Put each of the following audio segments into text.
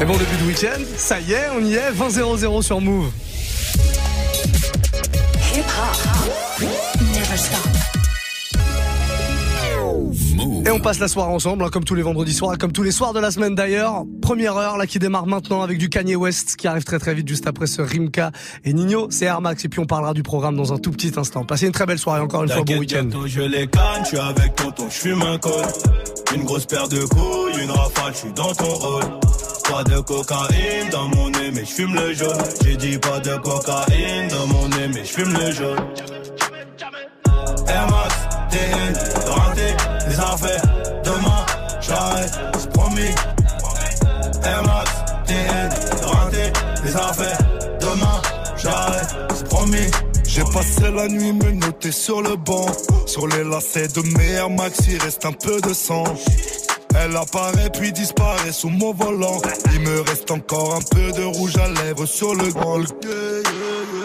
Et bon début de week-end, ça y est, on y est, 20-0-0 sur Move. On passe la soirée ensemble, hein, comme tous les vendredis soirs, comme tous les soirs de la semaine d'ailleurs. Première heure, là, qui démarre maintenant avec du Kanye West, qui arrive très très vite juste après ce Rimka et Nino. C'est Air Max, et puis on parlera du programme dans un tout petit instant. Passez une très belle soirée, encore une fois, bon week-end. je les canne, je suis avec tonton, je fume un col. Une grosse paire de couilles, une rafale, je suis dans ton rôle. Pas de cocaïne dans mon nez, mais je fume le jaune. J'ai dit pas de cocaïne dans mon nez, mais je fume le jaune. Air Max, TN, rentré, les affaires. Demain, j'arrête, c'est promis. Air TN, rentré, les affaires. Demain, j'arrête, c'est promis. J'ai passé la nuit me noter sur le banc. Sur les lacets de mes Air Max, il reste un peu de sang. Elle apparaît puis disparaît sous mon volant. Il me reste encore un peu de rouge à lèvres sur le grand.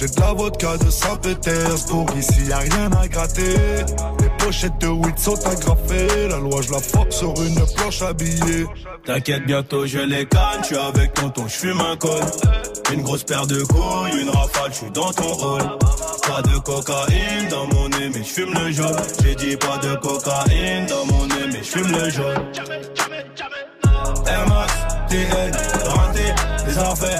J'ai de la vodka de Saint-Pétersbourg. Ici, y a rien à gratter. Les pochettes de weed sont agrafées. La loi, je la force sur une planche habillée. T'inquiète, bientôt je les canne. Suis avec tonton, je fume un col. Une grosse paire de couilles, une rafale, je suis dans ton rôle. Pas de cocaïne dans mon nez, mais je fume le jaune. J'ai dit pas de cocaïne dans mon nez, mais je fume le jaune. Air Max, TN, les affaires.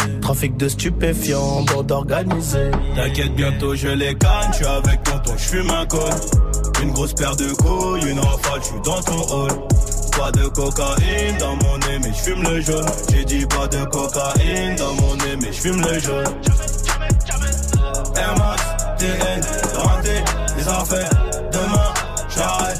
Trafic de stupéfiants, bande organisée. T'inquiète, bientôt je les canne, suis avec tonton, je fume un col. Une grosse paire de couilles, une rafale, je suis dans ton hall. Pas de cocaïne dans mon nez, mais je fume le jaune. J'ai dit pas de cocaïne dans mon nez, mais je fume le jaune. Air Max, TN, les affaires. Demain, j'arrête,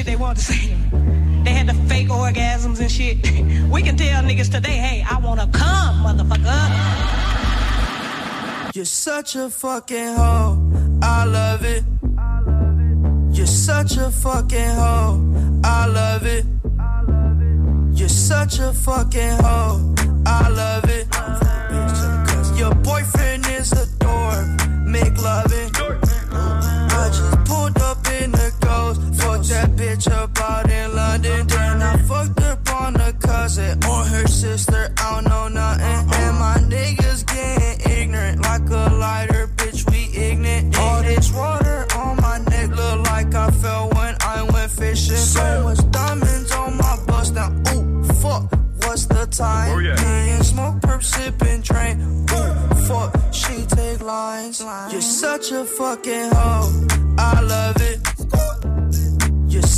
Shit they want to say. They had the fake orgasms and shit. We can tell niggas today, hey, I wanna come, motherfucker. You're such a fucking hoe. I love it. You're such a fucking hoe. I love it. I love it. You're such a fucking hoe. I love it. Your boyfriend is a dork. Make loving. I that bitch up out in London. Then I fucked up on a cousin or her sister. I don't know nothing. And my niggas getting ignorant like a lighter. Bitch, we ignorant. All this water on my neck look like I fell when I went fishing. So much diamonds on my bust now. Ooh, fuck. What's the time? Oh, yeah. Me and smoke, perp, sipping, train. Ooh, fuck. She take lines. You're such a fucking hoe. I love it.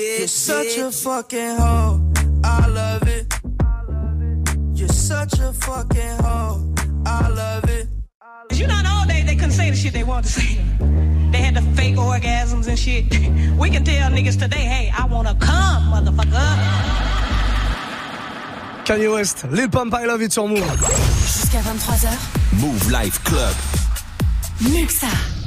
You're such a fucking hoe. I love it. You're such a fucking hoe. I love it. You know, in the old they couldn't say the shit they wanted to say. They had the fake orgasms and shit. We can tell niggas today, hey, I wanna come, motherfucker. Kanye West, Lil Pump, I Love It sur Move. Jusqu'à 23h. Move Life Club. Muxa.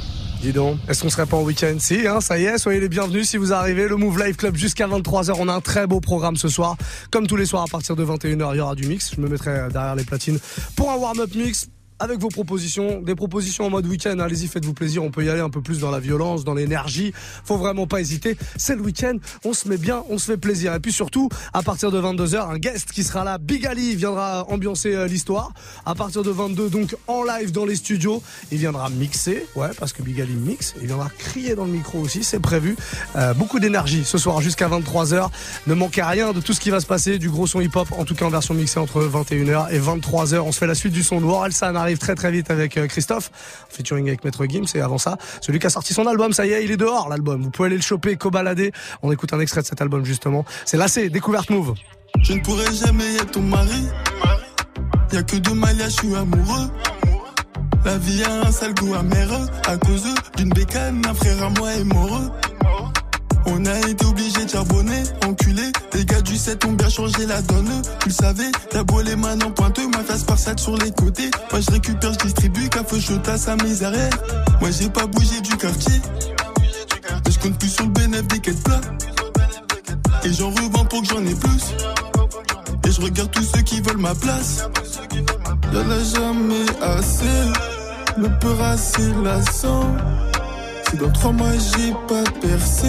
Dis donc, est-ce qu'on serait pas en week-end? Si, hein, ça y est, soyez les bienvenus si vous arrivez. Le Move Live Club jusqu'à 23h. On a un très beau programme ce soir. Comme tous les soirs à partir de 21h, il y aura du mix. Je me mettrai derrière les platines pour un warm-up mix avec vos propositions, des propositions en mode week-end. Allez-y, faites-vous plaisir. On peut y aller un peu plus dans la violence, dans l'énergie. Faut vraiment pas hésiter. C'est le week-end. On se met bien, on se fait plaisir. Et puis surtout, à partir de 22h, un guest qui sera là, Big Ali, viendra ambiancer euh, l'histoire. À partir de 22, donc en live dans les studios, il viendra mixer. Ouais, parce que Big Ali mixe. Il viendra crier dans le micro aussi. C'est prévu. Euh, beaucoup d'énergie ce soir jusqu'à 23h. Ne manquez rien de tout ce qui va se passer, du gros son hip-hop, en tout cas en version mixée entre 21h et 23h. On se fait la suite du son noir. Elsa arrive très très vite avec euh, Christophe, featuring avec Maître Gims et avant ça, celui qui a sorti son album, ça y est, il est dehors l'album. Vous pouvez aller le choper, co-balader. On écoute un extrait de cet album justement. C'est Lacé, découverte move. Je ne pourrai jamais être ton mari. Y a que deux malias, je suis amoureux. La vie a un sale goût à cause d'une bécane, un frère à moi est. On a été obligé de charbonner, enculé. Les gars du 7 ont bien changé la donne. Tu le savais, t'as beau les mains en pointeux, ma face par sac sur les côtés. Moi je récupère, je distribue, café chaud à sa misère. Moi j'ai pas bougé du quartier. Je compte plus sur le bénéfice des quêtes plats. Et j'en revends pour que j'en ai plus. Et je regarde tous ceux qui veulent ma place. Y'en a jamais assez. Le peur assez lassant. Si dans trois mois j'ai pas percé,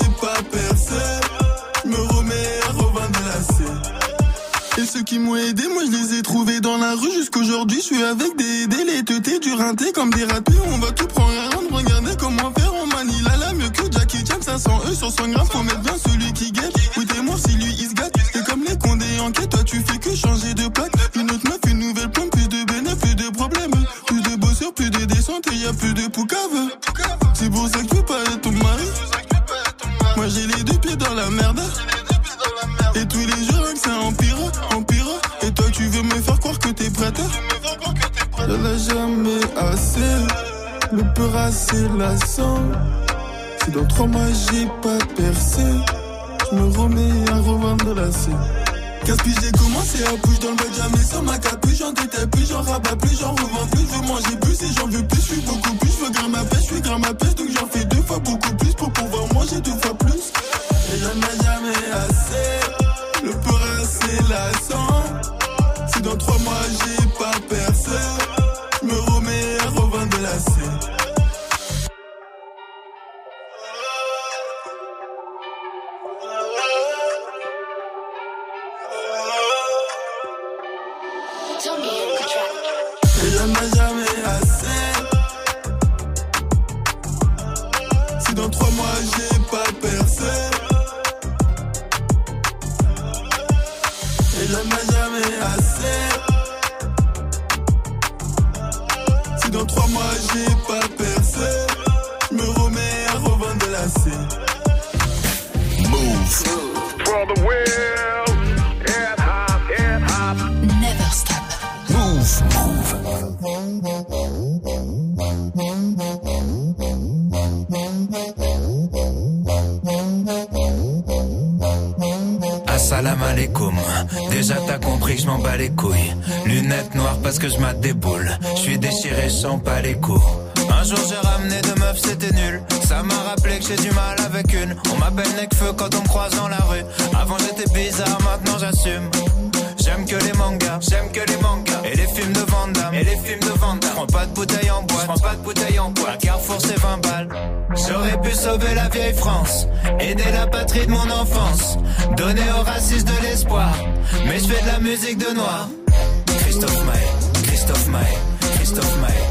ceux qui m'ont aidé, moi je les ai trouvés dans la rue jusqu'aujourd'hui. Je suis avec des délais, teutés, du rinté comme des ratés. On va tout prendre à rendre, regardez comment faire. On manie la la mieux que Jackie Chan, 500 E sur 100 grammes. Faut mettre bien celui qui guette. Oui, t'es mort si lui il se gâte. C'est comme les condés en toi tu fais que changer de plaque. Une autre meuf, une nouvelle pompe, plus de bénéfices, plus de problèmes. Plus de bosseurs, plus de descentes et y a plus de poucave. C'est pour ça que tu pas être ton mari. Moi j'ai les deux pieds dans la merde. Le peur assez lassant. Si dans trois mois j'ai pas percé, je me remets à revendre la scène. Que j'ai commencé à bouger dans le jamais sans ma capuche, j'en détaille plus, j'en rabats plus, j'en revends plus, je veux manger plus et j'en veux plus, je suis beaucoup plus, je veux grimper ma pêche, je suis grimper ma pêche, donc j'en fais deux fois beaucoup plus pour pouvoir manger deux fois plus. Et Et a jamais assez. Si dans trois mois j'ai pas percé. Je me remets à revendre la scène. Move. Brother Will, hip hop, hip hop. Never stop. Move. salam Déjà t'as compris que je m'en bats les couilles. Lunettes noires parce que je mate des boules. Je suis déchiré, je pas les coups. Un jour j'ai ramené deux meufs, c'était nul. Ça m'a rappelé que j'ai du mal avec une. On m'appelle Necfeu quand on me croise dans la rue. Avant j'étais bizarre, maintenant j'assume. J'aime que les mangas, j'aime que les mangas. Et les films de Vandam, et les films de Vandam. Prends pas de bouteille en bois, prends pas de bouteille en bois. Carrefour c'est 20 balles. J'aurais pu sauver la vieille France, aider la patrie de mon enfance, donner aux racistes de l'espoir. Mais je fais de la musique de noir. Christophe Maé, Christophe Maé, Christophe Maé,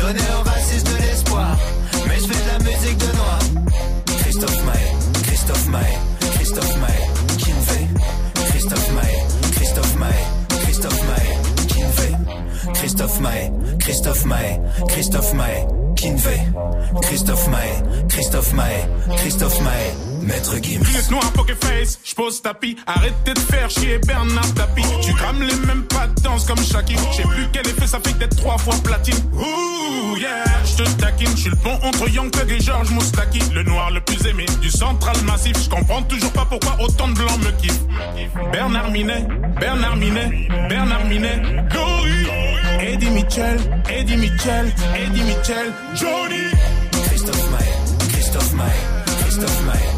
donner aux racistes de l'espoir. Mais je fais de la musique de noir. Christophe Maé, Christophe Maé, Christophe Maé, fait Christophe Maé, Christophe Maé, Christophe Maé, fait Christophe Maé, Christophe Maé, Christophe Maé, fait Christophe Maé, Christophe Maé, Christophe Maé, Maître Gims. Lunettes noires, poker face, j'pose tapis. Arrêtez de faire chier Bernard Tapie. Tu crames les mêmes pas de danse comme Shaki. J'sais plus quel effet ça fait d'être trois fois platine. Ouh, yeah, j'te taquine. J'suis le pont entre Young Thug et George Moustaki. Le noir le plus aimé du central massif. J'comprends toujours pas pourquoi autant de blancs me kiffent. Bernard Minet, Bernard Minet, Bernard Minet. Glory. Eddie Mitchell, Eddie Mitchell, Eddie Mitchell. Johnny. Christophe Maé, Christophe Maé, Christophe Maé,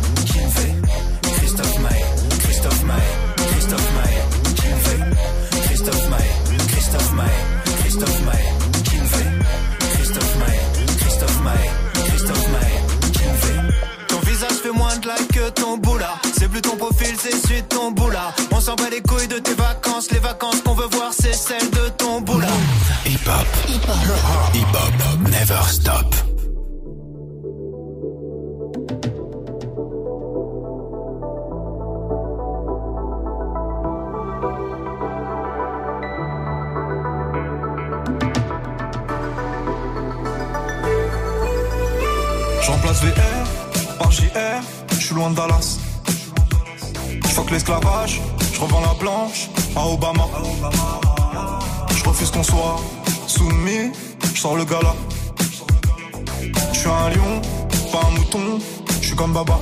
Christophe Maé, Christophe Maé, qui me fait Christophe Maé, Christophe Maé, Christophe Maé, qui me fait Ton visage fait moins de like que ton boula. C'est plus ton profil, c'est celui de ton boula. On s'en bat les couilles de tes vacances. Les vacances qu'on veut voir, c'est celles de ton boula. Hip hop. Hip hop. Hip hop. Never stop. VR par JR, je suis loin de Dallas. Je fuck l'esclavage, je revends la blanche à Obama. Je refuse qu'on soit soumis, je sors le gala. Je suis un lion, pas un mouton, je suis comme Baba.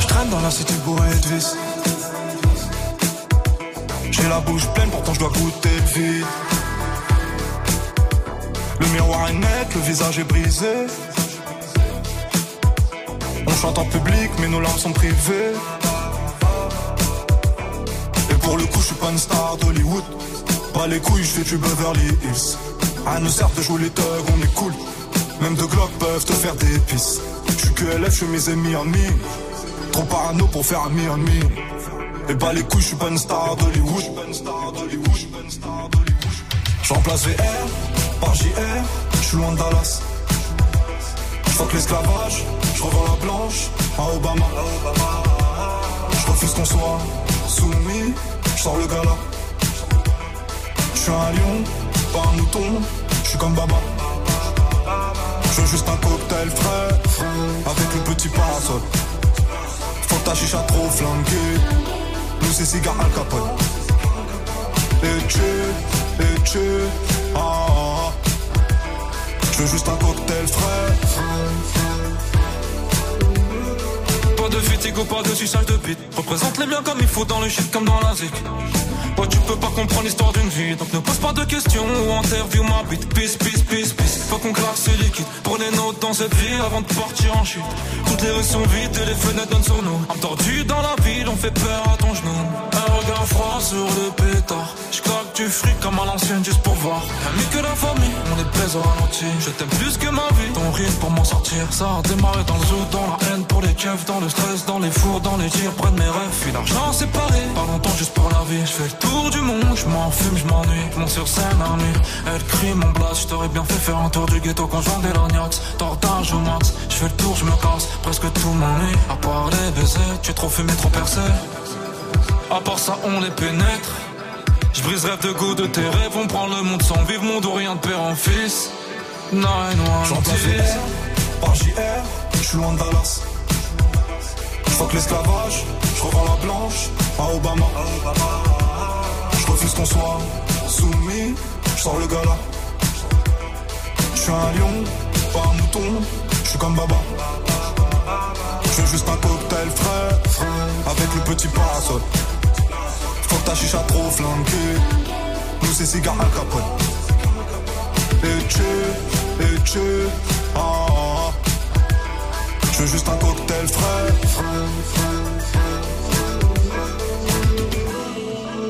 Je traîne dans la cité bourrée de vis. J'ai la bouche pleine, pourtant je dois goûter le vide. Le miroir est net, le visage est brisé. On chante en public, mais nos larmes sont privées. Et pour le coup, je suis pas une star d'Hollywood. Pas les couilles, je fais du Beverly Hills. À nous sert de jouer les thugs, on est cool. Même deux glocks peuvent te faire des pisses. Je suis que LF, je mes ennemis en mine. Trop parano pour faire un mi-en-mi. Et pas les couilles, je suis pas une star d'Hollywood. Je remplace VR par JR, je suis loin de Dallas. Fuck l'esclavage, je revends la blanche à Obama. Je refuse qu'on soit soumis, je sors le gala. Je suis un lion, pas un mouton, je suis comme Baba. Je veux juste un cocktail frais, avec le petit parasol. Faut ta chicha trop flanquée, nous c'est cigare Al Capone. Et tu, et tu, ah, ah, ah. Veux juste un cocktail frais. Pas de fatigue ou pas de suçage de bite. Représente les biens comme il faut dans le shit comme dans la zik. Ouais, tu peux pas comprendre l'histoire d'une vie, donc ne pose pas de questions ou interview ma bite. Peace, peace, peace, peace. Faut qu'on claque ce liquide. Prenez notes dans cette vie avant de partir en chute. Toutes les rues sont vides et les fenêtres donnent sur nous. Entendu dans la ville, on fait peur à ton genou. Un regard froid sur le pétard. Je claque du fric comme à l'ancienne juste pour voir. Ami que la famille, on est plaisir au ralenti. Je t'aime plus que ma vie. Ton rythme pour m'en sortir. Ça a démarré dans le zoo, dans la haine pour les keufs, dans le stress, dans les fours, dans les tirs, près mes rêves. Puis l'argent séparé. Pas longtemps juste pour la vie. Je fais le tour du monde, je m'en fume, je m'ennuie. Mon sur scène à nu. Elle crie mon blast. Je t'aurais bien fait faire un tour du ghetto quand j'en des lorgnax. Tortage au max. Je fais le tour, je me casse. Presque tout m'ennuie. À part les baisers, tu es trop fumé, trop percé. À part ça, on les pénètre. Je brise rêve de goût de tes rêves. On prend le monde sans vivre, monde ou rien de père en fils. J'en place par JR, je suis loin de Dallas. Fuck l'esclavage, je revends la blanche à Obama. Refuse qu'on soumis, je sors le gala. Je suis un lion, pas un mouton, je suis comme Baba. Je veux juste un cocktail frais, frais, avec le petit parasol. Faut que ta chicha trop flanquée, nous c'est cigare à capote. Et tu, et tu, ah, ah, ah. Je veux juste un cocktail frais, frais,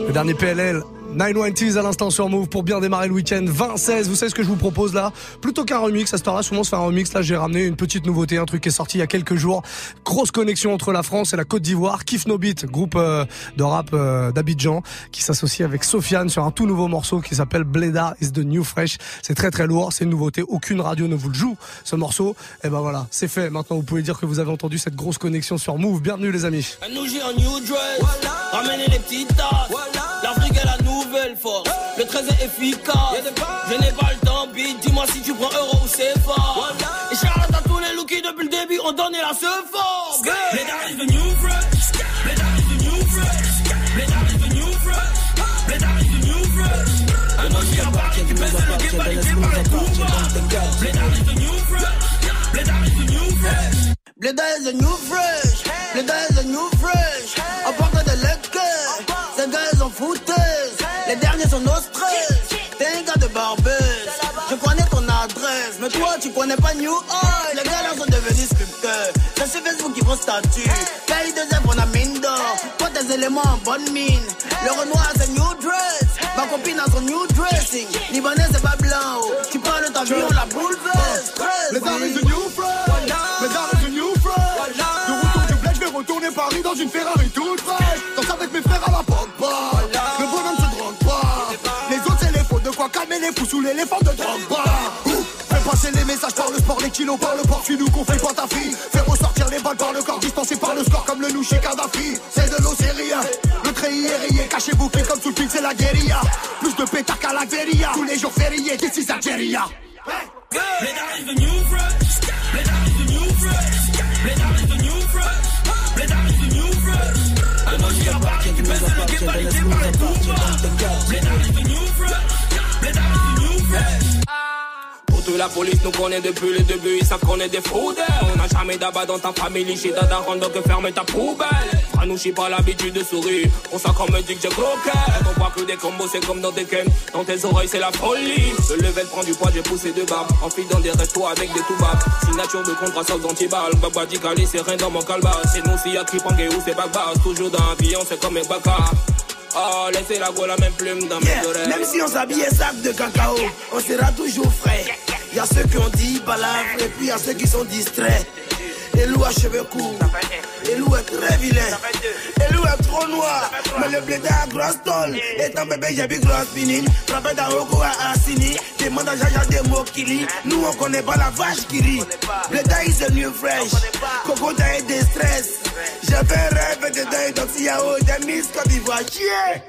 Le dernier PLL. 990 à l'instant sur Move pour bien démarrer le week-end 20-16. Vous savez ce que je vous propose là? Plutôt qu'un remix, à ce temps-là, souvent se faire un remix. Là, j'ai ramené une petite nouveauté, un truc qui est sorti il y a quelques jours. Grosse connexion entre la France et la Côte d'Ivoire. Kiff No Beat, groupe euh, de rap euh, d'Abidjan, qui s'associe avec Sofiane sur un tout nouveau morceau qui s'appelle Bleda is the New Fresh. C'est très très lourd, c'est une nouveauté. Aucune radio ne vous le joue, ce morceau. Et ben voilà, c'est fait. Maintenant, vous pouvez dire que vous avez entendu cette grosse connexion sur Move. Bienvenue les amis. Nouvelle force, le 13 est efficace, je n'ai pas le temps, bitch, dis-moi si tu prends euro ou CFA, voilà. et Charlotte à tous les lookies depuis le début, on donné la seule force, les is the new fresh, les is the new fresh, les is the new fresh, is the new fresh, un nous j'ai un parti qui pèse le game validé par les coups, les is the new fresh, les is the new fresh. Bleda is a new fresh, Bleda is a new fresh. Toi tu connais pas New Oil. Les gars là sont devenus sculpteurs. C'est sur Facebook qui font statut. Paye deux œuvres, on a mine d'or. Toi tes éléments en bonne mine. Le Renoir c'est new dress. Ma copine a son new dressing. Libanais c'est pas blanc. oh. Tu parles de ta vie, on la bouleverse. Les armes is the new fresh. Les armes is the new fresh. De retour du bled, je vais retourner Paris dans une Ferrari toute fraîche. Danse avec mes frères à la Pogba. Le bonhomme se drogue pas. Les autres, c'est les faux. De quoi calmer les fous sous l'éléphant de Fais passer les messages par le sport, les kilos par le port, nous qu'on pas ta fille. Fais ressortir les balles par le corps, distancé par le score comme le louche Kadhafi. C'est de l'eau, c'est rien. Le treillis est rayé, caché bouclé comme sous le film, c'est la guérilla. Plus de pétard qu'à la guérilla. Tous les jours fériés, this is Algeria. Bleda La police nous connaît depuis le début, ils savent qu'on est des fraudeurs. On n'a jamais d'abat dans ta famille, chez Dada Rondo que ferme ta poubelle. Franouchi pas l'habitude de sourire, on sent qu'on me dit que j'ai croqué. On voit que des combos, c'est comme dans des ken. Dans tes oreilles, c'est la folie. Le level prend du poids, j'ai poussé deux barbes. Enfile dans des restos avec des tout-bas. Signature de contrat sans anti-balle. Baba dit c'est rien dans mon calba. C'est nous, si y'a Tripangé ou c'est Bagbas. Toujours dans l'avion, c'est comme un baka. Oh, laissez la go la même plume dans mes oreilles. Même si on s'habillait sac de cacao, on sera toujours frais. Y a ceux qui ont dit balafre et puis y a ceux qui sont distraits. Elou a cheveux courts, Elou est très vilain, Elou est trop noir, mais le blé a grosse tôle. Étant bébé, j'ai vu grosse pinine, frappé d'Aoko à Assini, demande à Jaja des mots qui lit. Nous on connaît pas la vache qui rit. Bleda is a new fresh, Coco t'as des stress. J'avais rêvé de deuil, donc s'il y a haut des Côte yeah.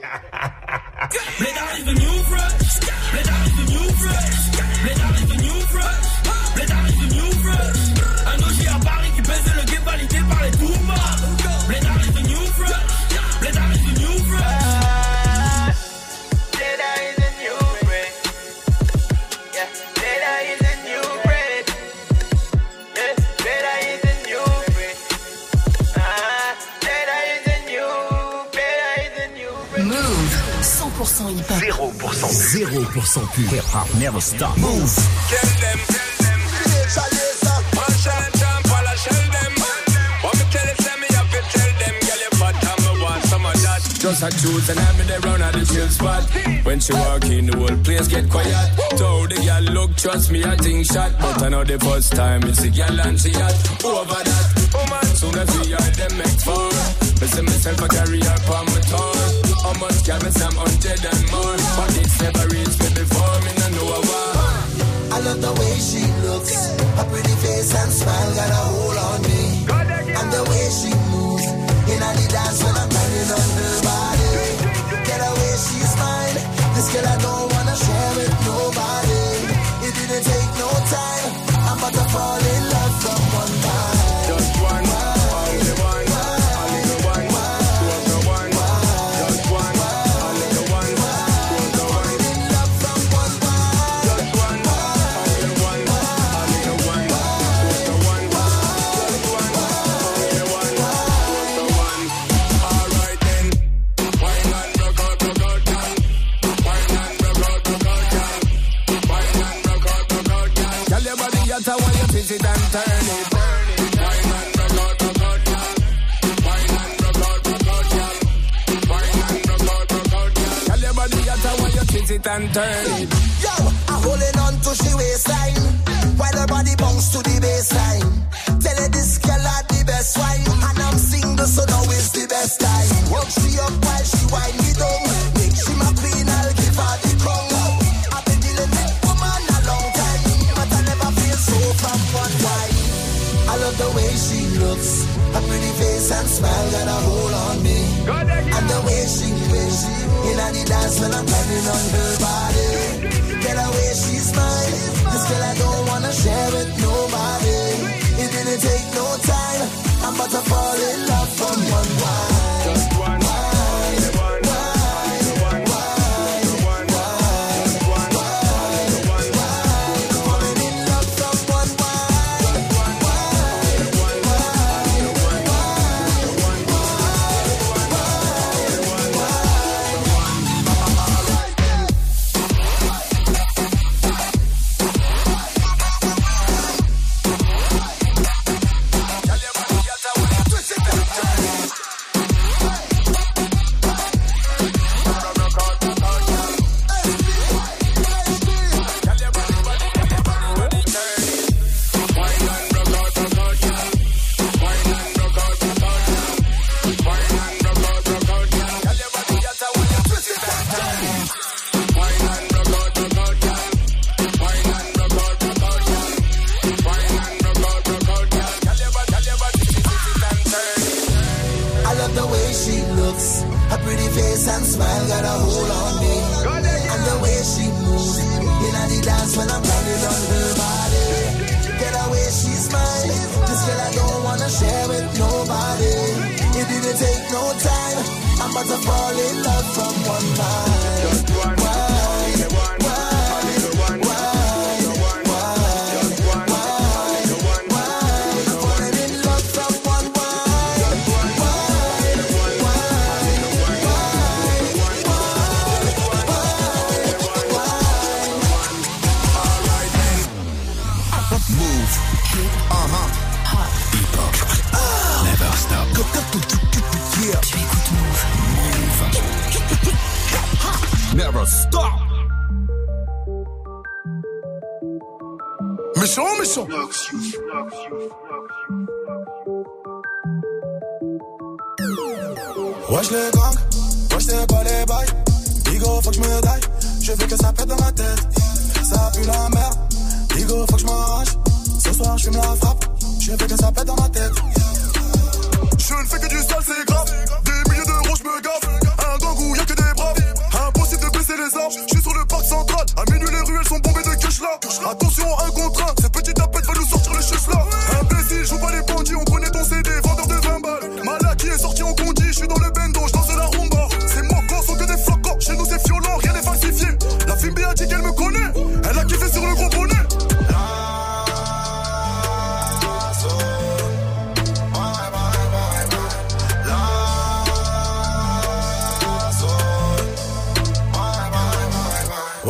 Bleda is the new fresh. Bleda is the new fresh. 0% Hip hop never stop. Move. Just a truth and I'm in the round of the chill spot. When she walk in, the whole place get quiet. Told the girl, look, trust me, I think shot. But I know the first time it's a girl and she hot. Over that, woman, soon as we are them make fun. Listen myself, I carry her my tongue. I must carry some hundred and more. But it's never reached me before, me no know why. I love the way she looks. Her pretty face and smile got a hold on me. And the way she moves in the dance when I'm banging on her body. Get away, she's mine. This girl I don't wanna share with nobody. It didn't take no time. I'm about to fall.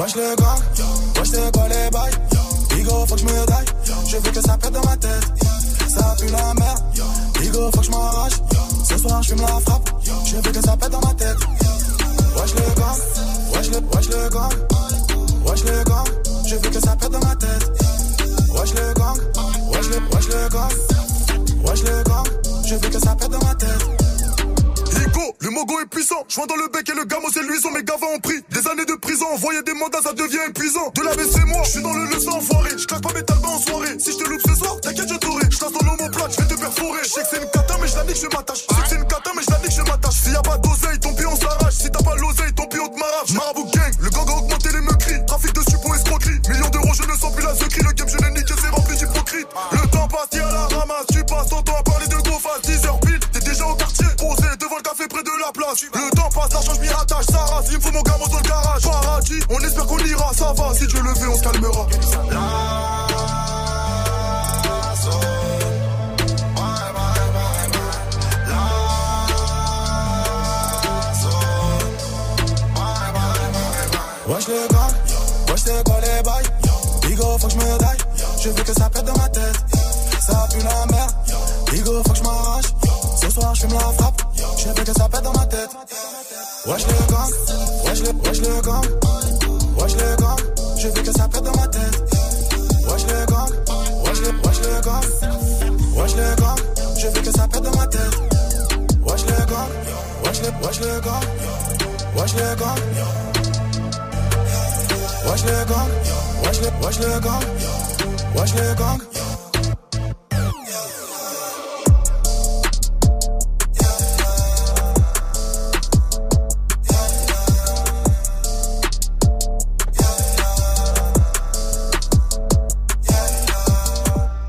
Wesh le gang, wesh c'est quoi les bails. Bigo faut que je me daille, je veux que ça pète dans ma tête. Ça pue la merde, Bigo faut que je m'arrache. Ce soir je fume la frappe, je veux que ça pète dans ma tête. Wesh le gang, wesh le, wesh le gang Wesh le gang, je veux que ça pète dans ma tête. Wesh le gang, wesh le, wesh le gang Wesh le gang, je veux que ça pète dans ma tête puissant. Joint dans le bec et le gamo c'est luisant. Mes gavas ont pris des années de prison. Envoyer des mandats, ça devient épuisant. De la c'est moi, je suis dans le leçon enfoiré. Je claque pas mes talbans en soirée. Si je te loupe ce soir, t'inquiète, je t'aurai. Je dans l'homoplate, je vais te perforer. Je sais que c'est une cata, mais je la je m'attache. Je sais que c'est une cata, mais je la je m'attache. S'il y a pas d'oseille, ton pied on s'arrache. Si t'as pas l'oseille, ton pied on te m'arrache. Wesh le gang, wesh le, wesh le gang, wesh le gang.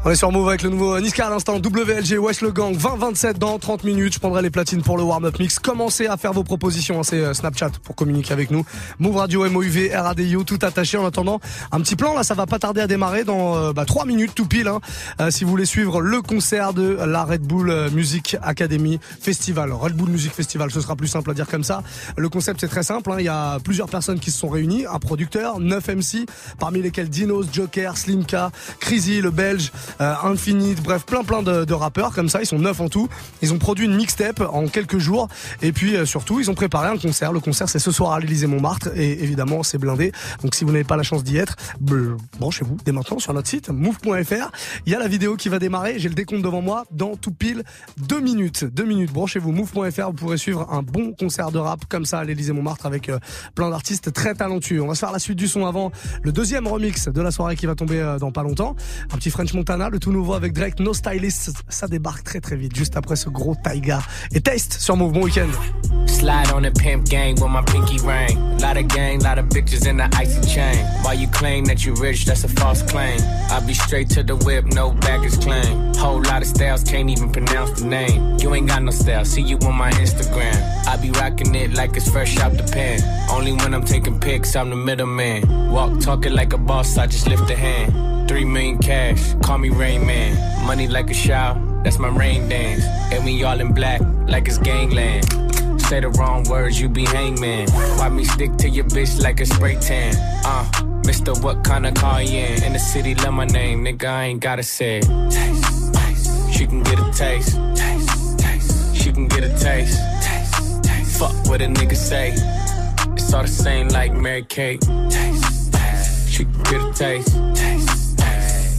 On est sur Move avec le nouveau Niska à l'instant WLG Wesh le Gang 20-27 dans 30 minutes. Je prendrai les platines pour le warm-up mix. Commencez à faire vos propositions. hein, C'est euh, Snapchat pour communiquer avec nous. Move Radio, MOUV, RADIO, tout attaché. En attendant, un petit plan là, ça va pas tarder à démarrer dans euh, bah, 3 minutes tout pile. hein. Euh, si vous voulez suivre le concert de la Red Bull euh, Music Academy Festival. Red Bull Music Festival, ce sera plus simple à dire comme ça. Le concept c'est très simple. hein. Il y a plusieurs personnes qui se sont réunies. Un producteur, 9 MC, parmi lesquels Dinos, Joker, Slimka, Crazy, le Belge, euh, Infinite, bref, plein plein de, rappeurs comme ça. Ils sont neuf en tout. Ils ont produit une mixtape en quelques jours. Et puis euh, surtout, ils ont préparé un concert. Le concert, c'est ce soir à l'Élysée Montmartre. Et évidemment, c'est blindé. Donc si vous n'avez pas la chance d'y être, branchez-vous dès maintenant sur notre site move.fr. Il y a la vidéo qui va démarrer. J'ai le décompte devant moi dans tout pile deux minutes. Deux minutes. Branchez-vous move.fr. Vous pourrez suivre un bon concert de rap comme ça à l'Élysée Montmartre avec euh, plein d'artistes très talentueux. On va se faire la suite du son avant le deuxième remix de la soirée qui va tomber euh, dans pas longtemps. Un petit French Montana, le tout nouveau avec Drake, No Stylist. Ça débarque très très vite, juste après ce gros Taiga. Et Taste sur Move. Bon week-end. Slide on the pimp gang with my pinky ring. Lot of gang, lot of bitches in the icy chain. While you claim that you rich, that's a false claim. I be straight to the whip, no baggage claim. Whole lot of styles, can't even pronounce the name. You ain't got no style, see you on my Instagram. I be rocking it like it's fresh out the pen. Only when I'm taking pics, I'm the middleman. Walk talking like a boss, I just lift a hand. Three million cash, call me Rain Man. Money like a shower, that's my rain dance. And we all in black, like it's gangland. Say the wrong words, you be hangman. Why me stick to your bitch like a spray tan? Uh, Mister, what kind of car you in? In the city, love my name, nigga, I ain't gotta say it. Taste, taste. She can get a taste. Taste, taste. She can get a taste. Taste, taste. Fuck what a nigga say. It's all the same like Mary Kate. Taste, taste. She can get a. Taste, taste.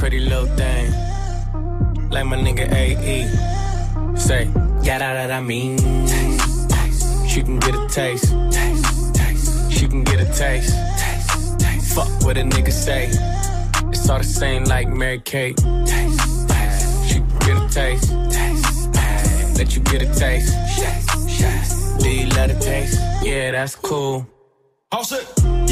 Pretty little thing. Like my nigga AE. Say, yeah, that, I mean. She can get a taste. She can get a taste. Fuck what a nigga say. It's all the same like Mary Kate. She can get a taste. Let you get a taste. Taste. Do you love the taste? Yeah, that's cool. All set.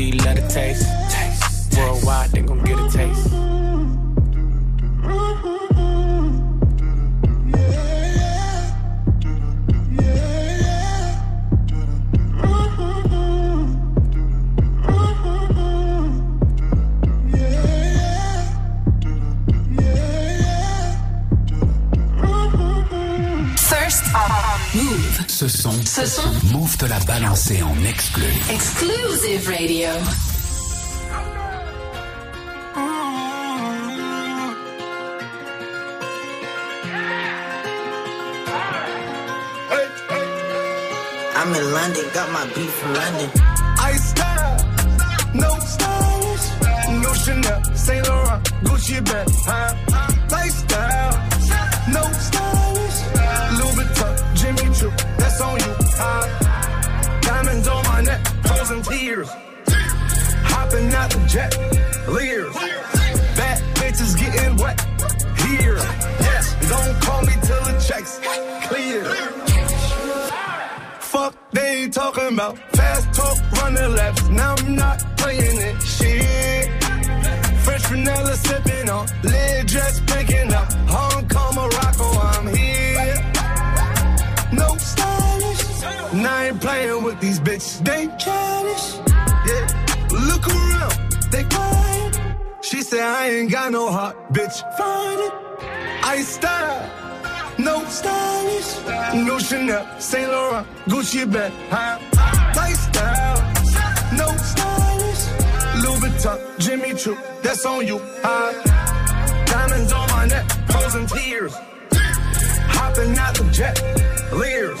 You love the taste? taste. Worldwide, they gon' get a taste. Ce son, Ce son. Move te l'a balancé en exclu. Exclusive Radio. I'm in London, got my beef from London. I style, no stylish, no Chanel, Saint Laurent, Gucci bag, huh? Lifestyle, no stylish, Louis Vuitton, Jimmy Choo, on you? Diamonds on my neck, frozen tears, hopping out the jet, leers, bad bitches getting wet, here, yes, don't call me till the checks clear. Fuck they talking about. Fast talk, running laps. Now I'm not playing it. Shit. Fresh vanilla sipping on. Lid dress picking up. Playing with these bitches. They childish. Yeah. Look around. They quiet. She said I ain't got no heart. Bitch, find it. I style. No stylish, no Chanel, Saint Laurent, Gucci bag, huh? Lifestyle, no stylish, Louis Vuitton, Jimmy Choo, that's on you, huh? Diamonds on my neck, frozen tears, hopping out the jet, leers,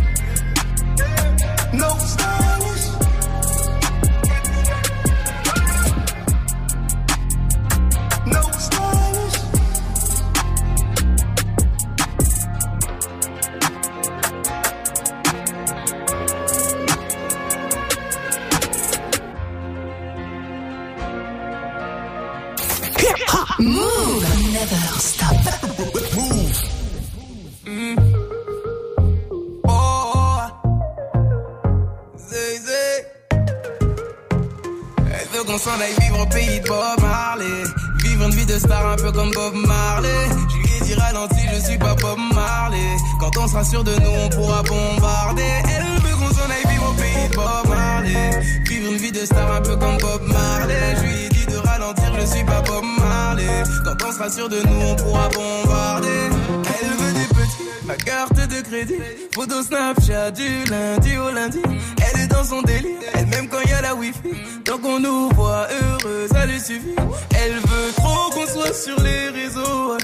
Sûr de nous, on pourra bombarder. Elle veut des petits, ma carte de crédit. Photo Snapchat du lundi au lundi. Elle est dans son délire, elle même quand y a la wifi. Tant qu'on nous voit heureux, ça lui suffit. Elle veut trop qu'on soit sur les réseaux.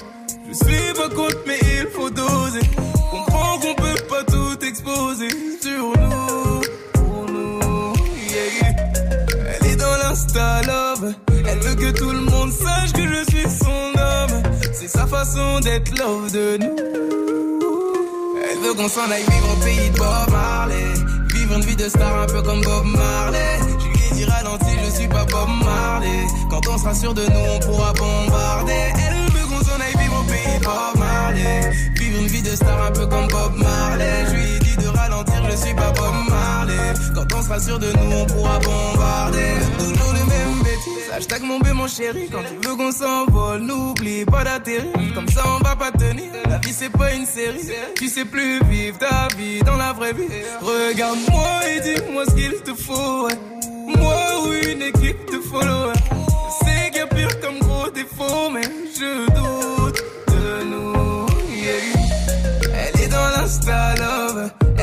Je suis pas contre, mais il faut doser. Comprends qu'on peut pas tout exposer sur nous. Pour nous. Elle est dans l'insta. Elle veut que tout le monde sache que je façon d'être love de nous. Elle veut qu'on s'en aille vivre au pays de Bob Marley. Vivre une vie de star un peu comme Bob Marley. Je lui ai dit ralenti, je suis pas Bob Marley. Quand on sera sûr de nous, on pourra bombarder. Elle veut qu'on s'en aille vivre au pays de Bob Marley. Vivre une vie de star un peu comme Bob Marley. Je ai je suis pas Bob Marley. Quand on sera sûr de nous, on pourra bombarder. Toujours les mêmes bêtises. Hashtag mon bé, mon chéri. Quand tu veux qu'on s'envole, n'oublie pas d'atterrir. Comme ça, on va pas tenir. La vie, c'est pas une série. Tu sais plus vivre ta vie dans la vraie vie. Regarde-moi et dis-moi ce qu'il te faut. Moi ou une équipe de followers. Sais qu'il a pire comme gros défaut, mais je doute de nous. Elle est dans l'insta love.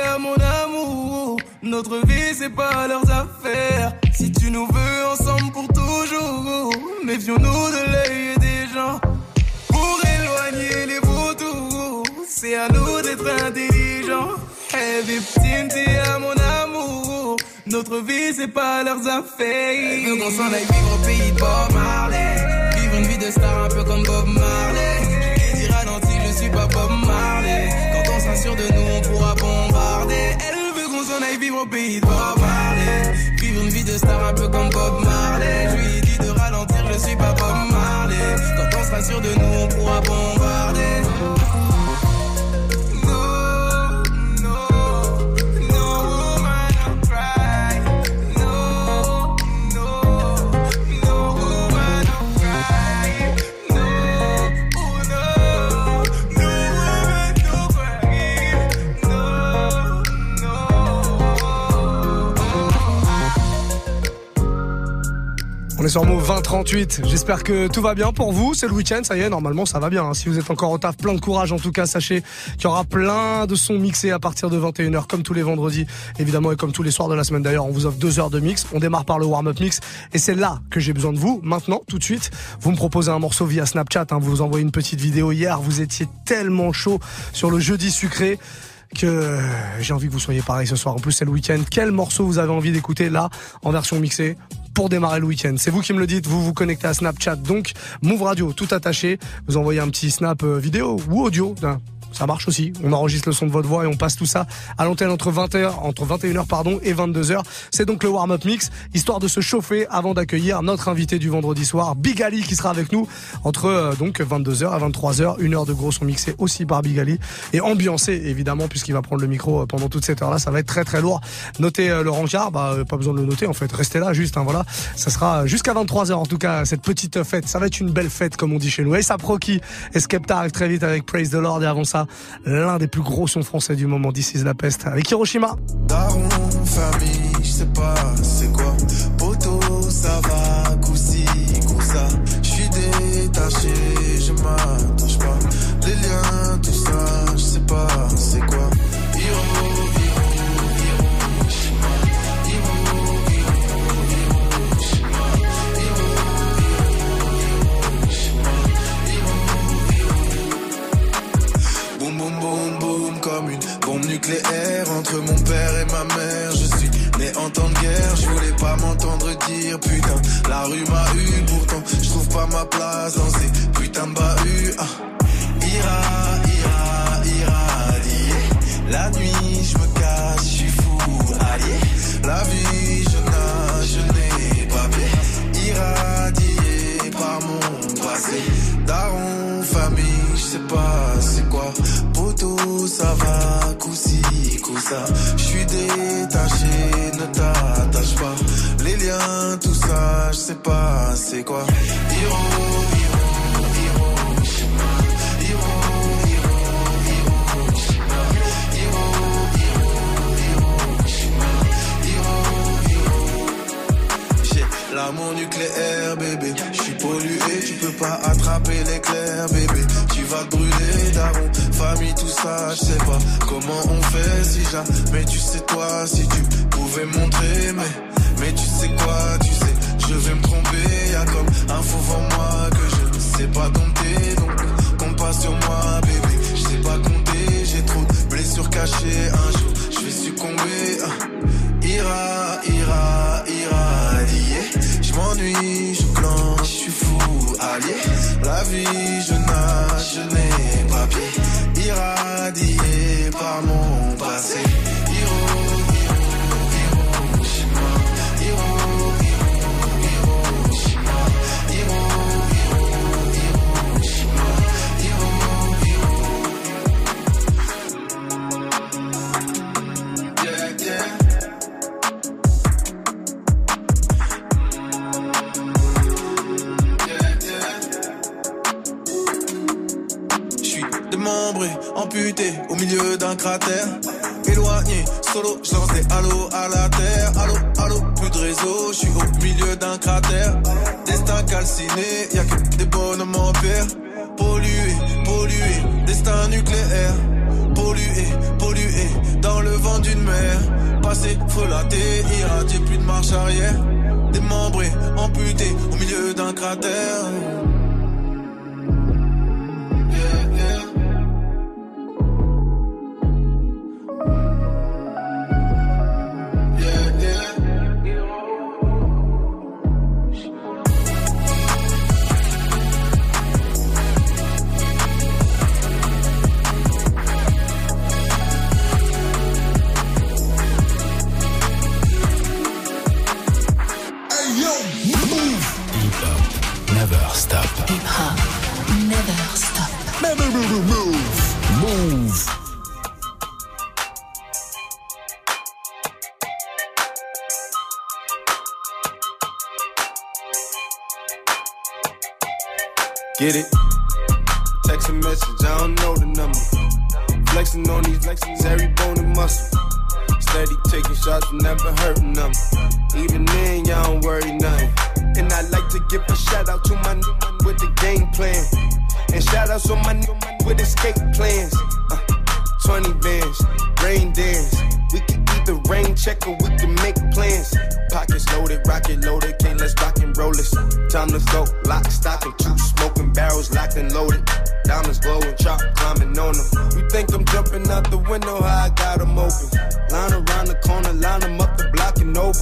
es mon amour. Notre vie, c'est pas leurs affaires. Si tu nous veux ensemble pour toujours, méfions-nous de l'œil des gens. Pour éloigner les vautours, c'est à nous d'être intelligents. Hey, victime, tu es mon amour. Notre vie, c'est pas leurs affaires. Elle veut qu'on s'en aille vivre au pays de Bob Marley. Vivre une vie de star un peu comme Bob Marley. Je lui ai dit ralenti, je suis pas Bob Marley. Quand on sûr de nous, on pourra bombarder. Qu'on aille vivre au pays de Bob Marley. Vivre une vie de star un peu comme Bob Marley. Je lui dit de ralentir, je suis pas Bob Marley. Quand on sera sûr de nous, on pourra bombarder. On est sur Move 2038. J'espère que tout va bien pour vous. C'est le week-end, ça y est. Normalement, ça va bien. hein. Si vous êtes encore au taf, plein de courage. En tout cas, sachez qu'il y aura plein de sons mixés à partir de 21h, comme tous les vendredis, évidemment, et comme tous les soirs de la semaine. D'ailleurs, on vous offre deux heures de mix. On démarre par le warm-up mix. Et c'est là que j'ai besoin de vous. Maintenant, tout de suite, vous me proposez un morceau via Snapchat. hein. Vous vous envoyez une petite vidéo hier. Vous étiez tellement chaud sur le jeudi sucré que j'ai envie que vous soyez pareil ce soir. En plus, c'est le week-end. Quel morceau vous avez envie d'écouter là, en version mixée? Pour démarrer le week-end. C'est vous qui me le dites, vous vous connectez à Snapchat, donc Move Radio, tout attaché. Vous envoyez un petit snap euh, vidéo ou audio ça marche aussi. On enregistre le son de votre voix et on passe tout ça à l'antenne entre 20h, entre 21h pardon et 22h. C'est donc le warm-up mix, histoire de se chauffer avant d'accueillir notre invité du vendredi soir, Big Ali, qui sera avec nous entre euh, donc 22h à 23h, une heure de gros son mixé aussi par Big Ali et ambiancé évidemment puisqu'il va prendre le micro euh, pendant toute cette heure-là. Ça va être très très lourd. Notez euh, le rencard, bah euh, pas besoin de le noter en fait. Restez là juste, hein, voilà. Ça sera jusqu'à 23h en tout cas cette petite fête. Ça va être une belle fête comme on dit chez nous. Et ça Proki et Skepta arrive très vite avec Praise the Lord et avant ça l'un des plus gros sons français du moment, is la peste avec Hiroshima. pounds on my with escape plans. Uh, 20 bands, rain dance. We can eat the rain check or we can make plans. Pockets loaded, rocket loaded, can't let's rock and roll this. Time to go, lock, stock, and two smoking barrels locked and loaded. Diamonds glowing, chop climbing on them. You think I'm jumping out the window, how I got them open. Line around the corner, line them up the block and over.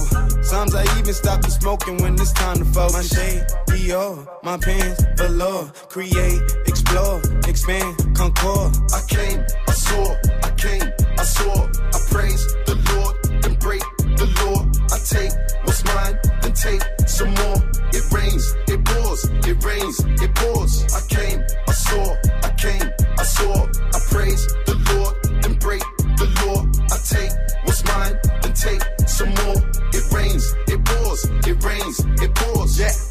Sometimes I even stop the smoking when it's time to focus. My shade, Dior, my pants, velour, create, explore, expand, concord. I came, I saw, I came, I saw. I praise the Lord, then break the law. I take what's mine, then take some more. It rains, it pours, it rains, it pours. I came, I saw, I came, I saw. I praise the Lord, then break the law. I take what's mine, then take some more. It rains, it pours, it rains, it pours. Yeah.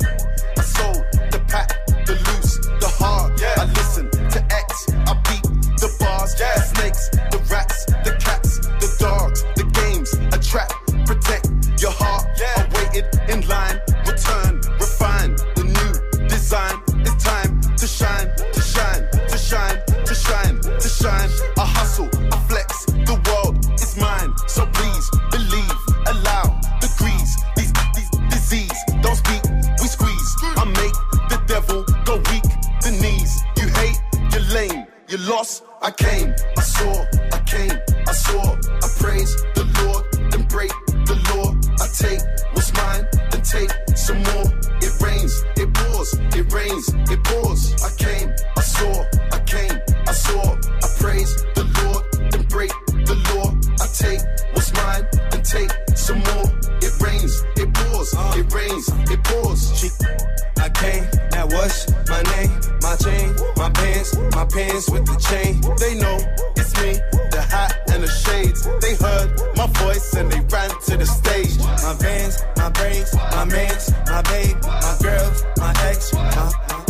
Let's ride and take some more. It rains, it pours, it rains, it pours. She, I came, That was my name? My chain, my pants, my pants with the chain. They know it's me, the hat and the shades. They heard my voice and they ran to the stage. My vans, my braids, my mans, my babe, my girls, my ex, my, my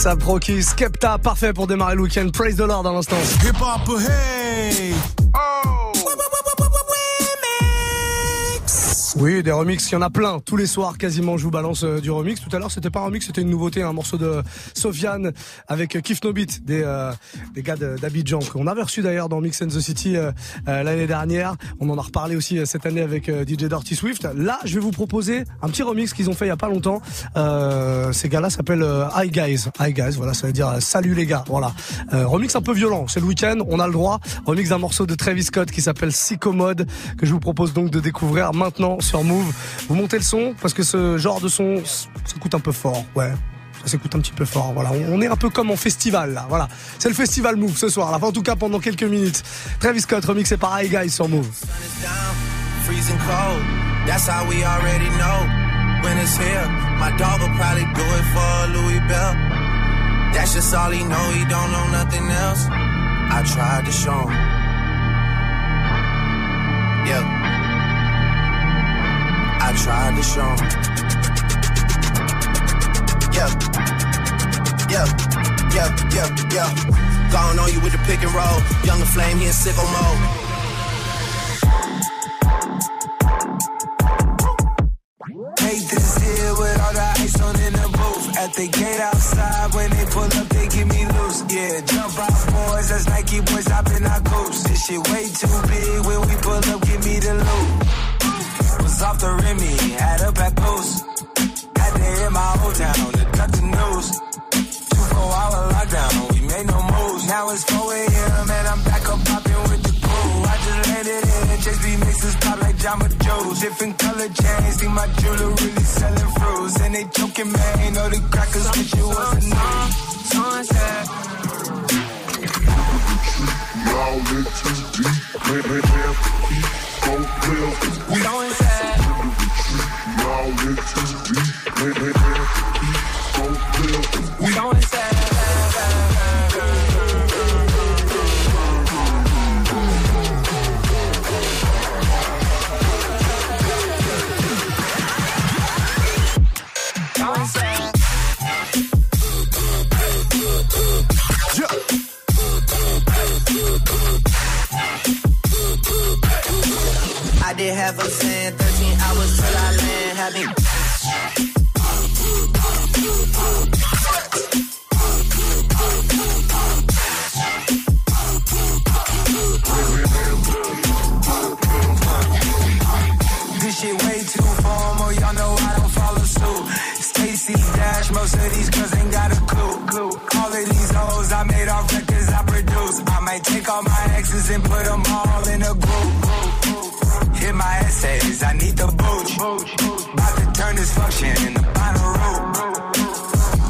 Ça Proki, Skepta, parfait pour démarrer le week-end. Praise the Lord dans l'instant. Oui, des remixes, il y en a plein. Tous les soirs, quasiment, je vous balance euh, du remix. Tout à l'heure, c'était pas un remix, c'était une nouveauté, un morceau de Sofiane avec euh, Kif No Beat, des, euh, des gars d'Abidjan, qu'on avait reçu d'ailleurs dans Mix and the City euh, euh, l'année dernière. On en a reparlé aussi cette année avec DJ Dirty Swift. Là, je vais vous proposer un petit remix qu'ils ont fait il y a pas longtemps. Ces gars-là s'appellent Hi Guys. Hi Guys, voilà, ça veut dire salut les gars. Voilà. Remix un peu violent, c'est le week-end, on a le droit. Remix d'un morceau de Travis Scott qui s'appelle Psychomode, que je vous propose donc de découvrir maintenant sur Move. Vous montez le son parce que ce genre de son, ça coûte un peu fort, ouais. Ça s'écoute un petit peu fort, voilà. On est un peu comme en festival, là, voilà. C'est le festival Move ce soir, là. Enfin, en tout cas, pendant quelques minutes. Travis Scott, remixé par Hi Guys sur Move. That's just all he. He don't know nothing else. I to show. I tried to show him. Yeah. Yeah. Yeah. Yeah. Yeah. Gone on you with the pick and roll. Younger flame, he in sicko mode. Hate this here with all the ice on in the booth. At the gate outside, when they pull up, they give me loose. Yeah, jump out, boys. That's Nike boys hopping our goose. This shit way too big. When we pull up, give me the loot. Was off the Remy, had a back post. Had to hit my old town to cut the news. Two four hour lockdown, we made no moves. Now it's 4 a.m. and I'm back up popping with the crew. I just landed in, Chase B mixes pop like Jamba Joe's. Different color chains, think my jeweler really selling fruits. And they joking, man, know the crackers wish it was a name. Sunset. Y'all in too deep. Man, man, man, keep going real. We going sad. Did have a saying 13 hours till I land. Having This shit way too formal, y'all know I don't follow suit. Stacy Dash, most of these girls ain't got a clue. clue. All of these hoes I made off records I produce. I might take all my exes and put them all in a group. Hit my essays, I need the booch. About to turn this function into Bonnaroo.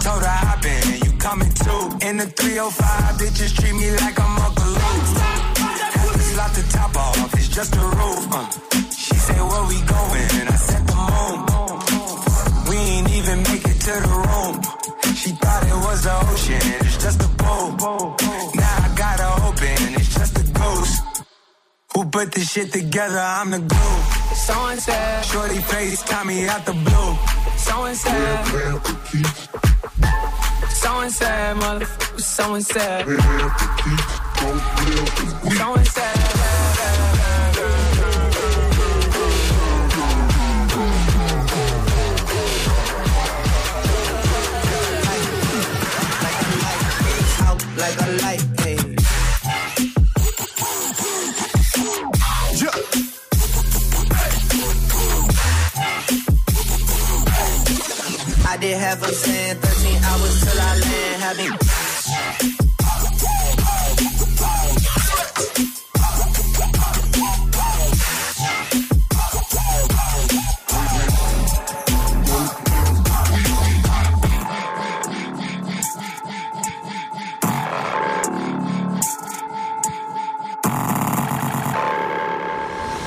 Told her hop in, you coming too. In the 305, bitches treat me like I'm Uncle Luke. Had to slot the top off, it's just a roof. Uh. She said, where we going? And I said the moon. We ain't even make it to the room. She thought it was the ocean, put this shit together? I'm the glue. So and said, Shorty face, Tommy out the blue. So and said, so and said, motherfucker, so and said. So and said. out like a light. Did have a saying 13 hours till I land. Having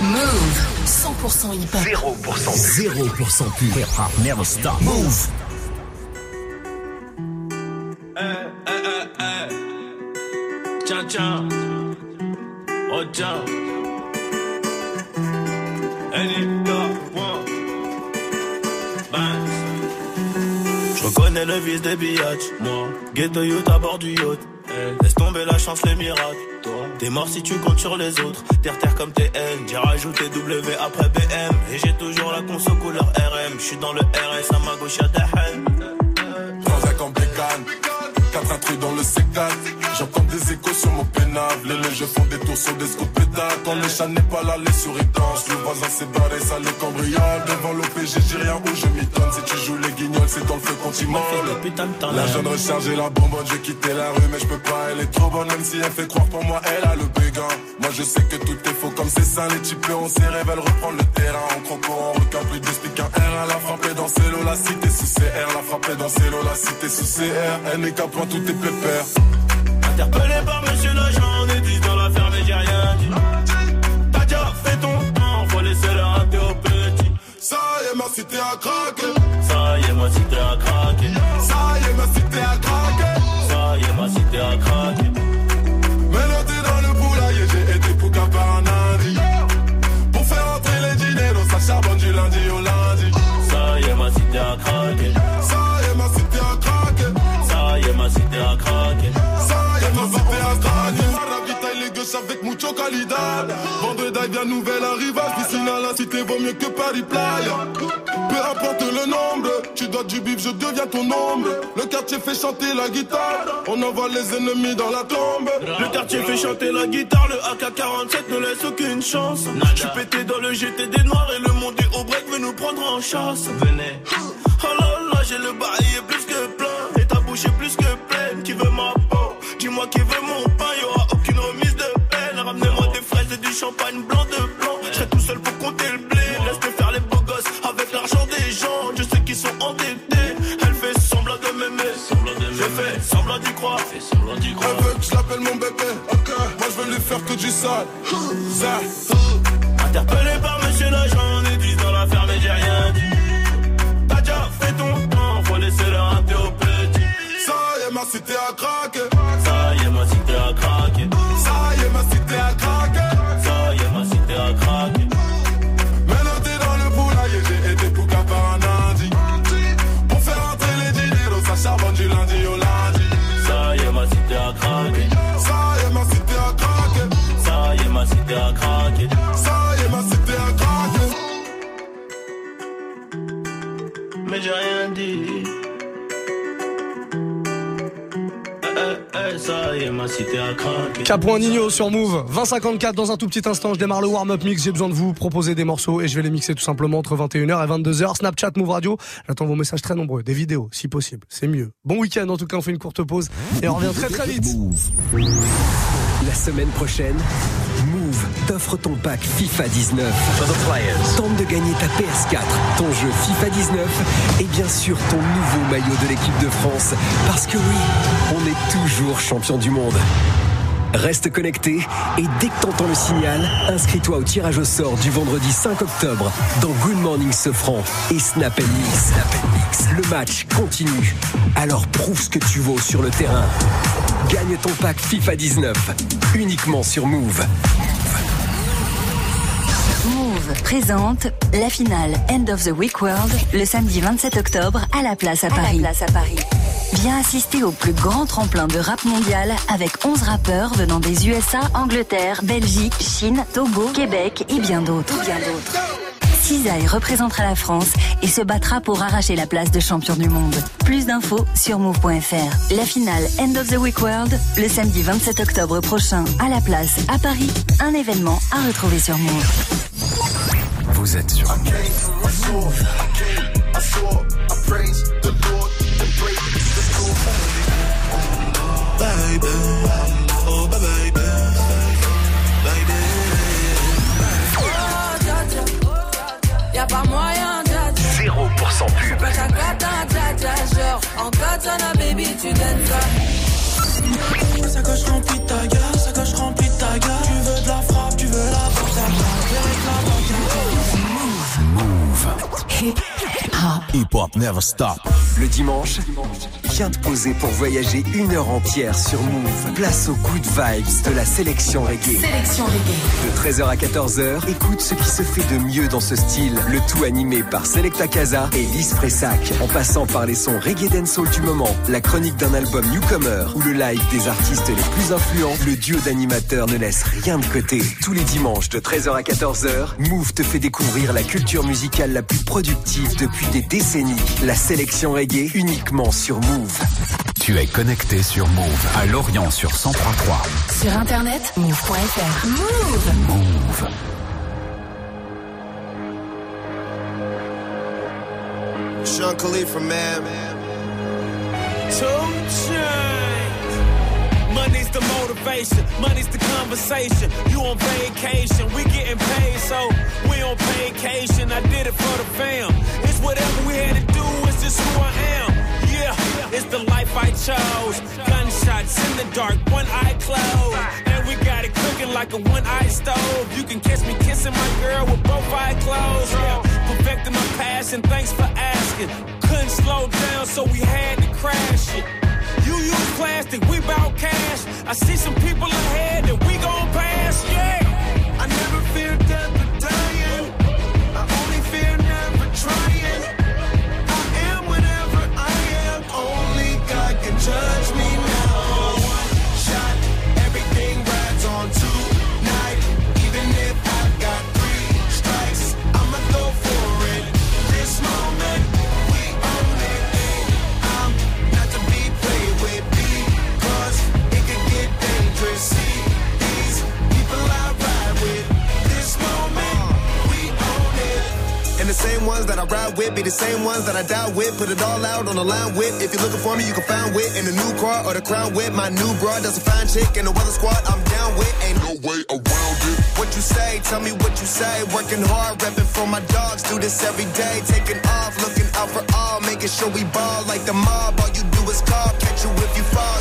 Move 100% hip hop. 0% 0% pur. Hip hop never stop. Move. Des biatchs. Moi, ghetto youth à bord du yacht. Eh, Laisse tomber la chance, les miracles. Toi, t'es mort si tu comptes sur les autres. Terre terre comme TN, j'ai rajouté W après BM. Et j'ai toujours la conso couleur RM. J'suis dans le RS à ma gauche y'a Dahan. Transac en bécane, quatre intrus dans le C4. J'entends des échos sur mon pénal. Les légers font des tours sur des scouts. Quand le chat n'est pas là, les souris dansent. Le voisin s'est barré, ça les cambriole. Devant l'OPG, j'ai rien où je m'y donne. Si tu joues les guignols, c'est dans le feu molle. La jeune rechargée, la bonbonne, j'ai quitté la rue, mais je peux pas, elle est trop bonne, même si elle fait croire pour moi, elle a le béguin. Moi je sais que tout est faux comme c'est ça, les types on s'est rêve, elle reprend le terrain. En croco, en requin, plus d'explique un R, elle a frappé dans ses lots, la cité sous CR, la frappé dans ses lots, la cité sous CR. Elle n'est qu'à point, tout est pépère. Interpellé par monsieur l'agent, Bien nouvelle arrivage. Piscine à la cité vaut mieux que Paris Playa. Peu importe le nombre, tu dois du bif, je deviens ton ombre. Le quartier fait chanter la guitare. On envoie les ennemis dans la tombe. Le quartier fait chanter la guitare, le AK-47 ne laisse aucune chance. Je suis pété dans le GT des noirs et le monde est au break veut nous prendre en chasse. Venez. Oh là là, j'ai le bail est plus que plein et ta bouche est plus que pleine. Qui veut ma peau? Dis-moi qui veut mon pain, y'aura aucune remise de peine. Ramenez-moi des fraises et du champagne blanc. Croire. Elle veut que je l'appelle mon bébé. Ok, moi je veux lui faire que du sale. Interpellé par monsieur l'agent, est 10 dans l'affaire, mais j'ai rien dit. T'as déjà fait ton temps, faut laisser le rater au petit. Ça y est, ma cité a craqué. K. Nino sur Move, 2054 dans un tout petit instant, je démarre le warm-up mix, j'ai besoin de vous proposer des morceaux et je vais les mixer tout simplement entre 21h et 22h. Snapchat, Move Radio, j'attends vos messages très nombreux, des vidéos si possible, c'est mieux. Bon week-end en tout cas, on fait une courte pause et on revient très très vite. La semaine prochaine, Move t'offre ton pack FIFA 19. Tente de gagner ta PS4, ton jeu FIFA 19 et bien sûr ton nouveau maillot de l'équipe de France. Parce que oui, on est toujours champion du monde. Reste connecté et dès que t'entends le signal, inscris-toi au tirage au sort du vendredi 5 octobre dans Good Morning Sofran et Snap Mix. Mix. Le match continue. Alors prouve ce que tu vaux sur le terrain. Gagne ton pack FIFA 19 uniquement sur Move. Move présente la finale End of the Week World le samedi 27 octobre à la place à Paris. Viens assister au plus grand tremplin de rap mondial avec 11 rappeurs venant des USA, Angleterre, Belgique, Chine, Togo, Québec et bien d'autres. Cisaille représentera la France et se battra pour arracher la place de champion du monde. Plus d'infos sur move.fr. La finale End of the Week World le samedi 27 octobre prochain à la place à Paris. Un événement à retrouver sur Move. Vous êtes sur Move. Baby, oh baby. Y'a pas moyen, dja, dja. 0% pub. Pas ta cata, dja, dja. Genre, en katana, baby, tu donnes ça. Sacoche remplie de ta gueule, sacoche remplie de ta gueule. Tu veux de la frappe, tu veux la frappe, ta Move. Hip hop never stop. Le dimanche, viens te poser pour voyager une heure entière sur Move. Place au coup de vibes de la sélection reggae. Sélection reggae. De 13h à 14h, écoute ce qui se fait de mieux dans ce style. Le tout animé par Selecta Casa et Lise Fressac. En passant par les sons reggae dancehall du moment, la chronique d'un album newcomer ou le live des artistes les plus influents, le duo d'animateurs ne laisse rien de côté. Tous les dimanches de 13h à 14h, Move te fait découvrir la culture musicale la plus productive depuis des décennies. La sélection reggae uniquement sur Move. Tu es connecté sur Move à Lorient sur 103.3. Sur internet, move.fr. Move. Move. Sean Khalifa, man. Two chains. Money's the motivation, money's the conversation. You on vacation, we getting paid, so we on vacation. I did it for the fam. It's whatever we had to do, it's just who I am. It's the life I chose. Gunshots in the dark, one eye closed. And we got it cooking like a one eye stove. You can catch me kissing my girl with both eyes closed. Yeah, perfecting my passion, thanks for asking. Couldn't slow down, so we had to crash it. You use plastic, we bout cash. I see some people ahead that we gon' pass, yeah. I never fear death or dying. I only fear never trying. Ones that I ride with be the same ones that I die with. Put it all out on the line with. If you're looking for me, you can find wit in the new car or the crown with. My new broad does a fine chick in the weather squad. I'm down with. Ain't no way around it. What you say? Tell me what you say. Working hard, repping for my dogs. Do this every day. Taking off, looking out for all. Making sure we ball like the mob. All you do is call. Catch you if you fall.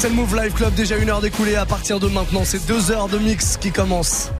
C'est le Move Live Club. Déjà une heure d'écoulée. À partir de maintenant, c'est deux heures de mix qui commencent.